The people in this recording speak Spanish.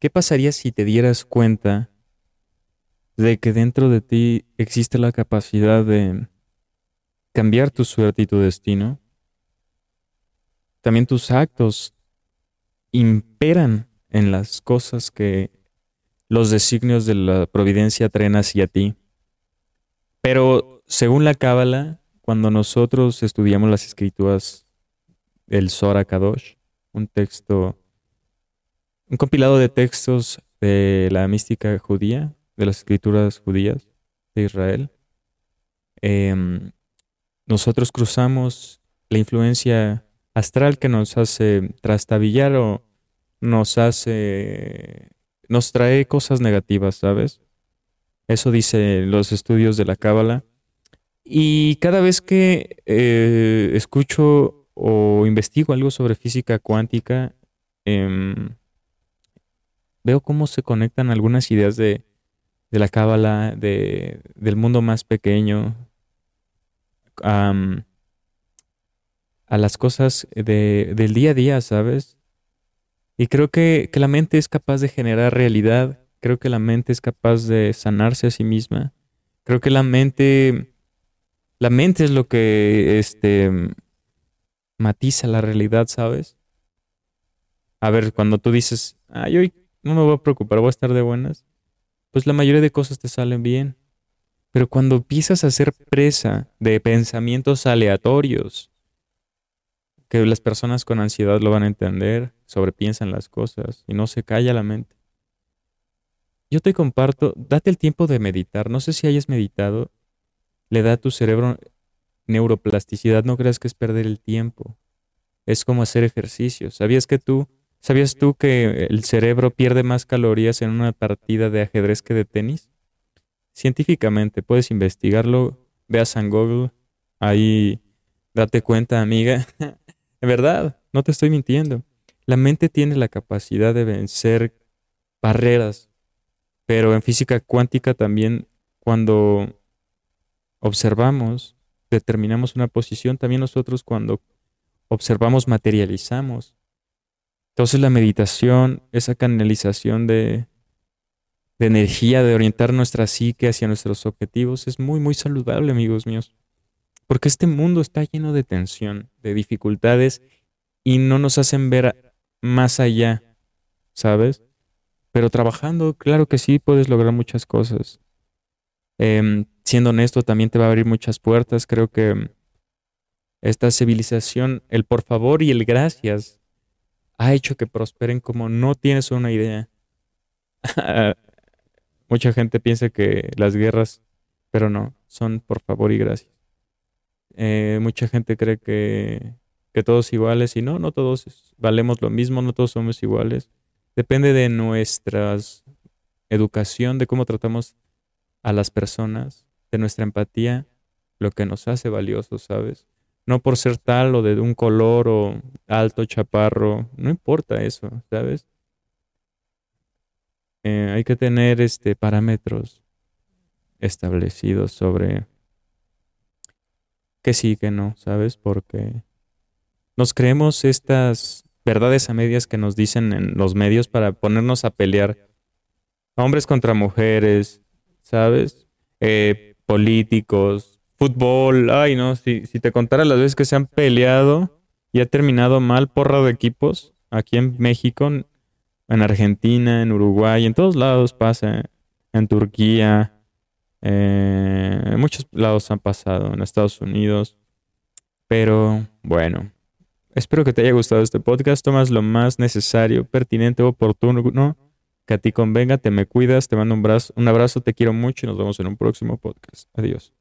¿Qué pasaría si te dieras cuenta de que dentro de ti existe la capacidad de cambiar tu suerte y tu destino? También tus actos imperan en las cosas que los designios de la providencia traen hacia ti. Pero según la Cábala, cuando nosotros estudiamos las escrituras del Zohar Kadosh, un texto, un compilado de textos de la mística judía, de las escrituras judías de Israel, em, nosotros cruzamos la influencia astral que nos hace trastabillar o nos hace, nos trae cosas negativas, ¿sabes? Eso dice los estudios de la Cábala. Y cada vez que eh, escucho o investigo algo sobre física cuántica, em, veo cómo se conectan algunas ideas de, la cábala, de, del mundo más pequeño, a las cosas del día a día, ¿sabes? Y creo que, que, la mente es capaz de generar realidad, creo que la mente es capaz de sanarse a sí misma, creo que la mente, la mente es lo que este, matiza la realidad, ¿sabes? A ver, cuando tú dices, ay, hoy no me voy a preocupar, voy a estar de buenas, pues la mayoría de cosas te salen bien. Pero cuando empiezas a ser presa de pensamientos aleatorios, que las personas con ansiedad lo van a entender, sobrepiensan las cosas y no se calla la mente. Yo te comparto, date el tiempo de meditar. No sé si hayas meditado, le da a tu cerebro neuroplasticidad, no creas que es perder el tiempo. Es como hacer ejercicio. ¿Sabías que tú, sabías tú que el cerebro pierde más calorías en una partida de ajedrez que de tenis? Científicamente, puedes investigarlo, ve a San Google, ahí date cuenta, amiga. de verdad, no te estoy mintiendo. La mente tiene la capacidad de vencer barreras, pero en física cuántica también cuando observamos determinamos una posición, también nosotros cuando observamos materializamos. Entonces la meditación, esa canalización de, energía, de orientar nuestra psique hacia nuestros objetivos, es muy, muy saludable, amigos míos. Porque este mundo está lleno de tensión, de dificultades, y no nos hacen ver más allá, ¿sabes? Pero trabajando, claro que sí, puedes lograr muchas cosas. Em, siendo honesto, también te va a abrir muchas puertas. Creo que esta civilización, el por favor y el gracias, ha hecho que prosperen como no tienes una idea. Mucha gente piensa que las guerras, pero no, son por favor y gracias. Eh, mucha gente cree que, que todos iguales y no, no todos valemos lo mismo, no todos somos iguales. Depende de nuestra educación, de cómo tratamos a las personas, de nuestra empatía, lo que nos hace valiosos, ¿sabes? No por ser tal o de un color o alto, chaparro, no importa eso, ¿sabes? Eh, hay que tener este parámetros establecidos sobre que sí, que no, ¿sabes? Porque nos creemos estas verdades a medias que nos dicen en los medios para ponernos a pelear hombres contra mujeres, ¿sabes? Eh, políticos, fútbol, ay no, si, si te contara las veces que se han peleado y ha terminado mal porra de equipos aquí en México, en Argentina, en Uruguay, en todos lados pasa, en Turquía, eh, en muchos lados han pasado, en Estados Unidos, pero bueno, espero que te haya gustado este podcast, tomas lo más necesario, pertinente, oportuno que a ti convenga, te me cuidas, te mando un, un abrazo, te quiero mucho y nos vemos en un próximo podcast. Adiós.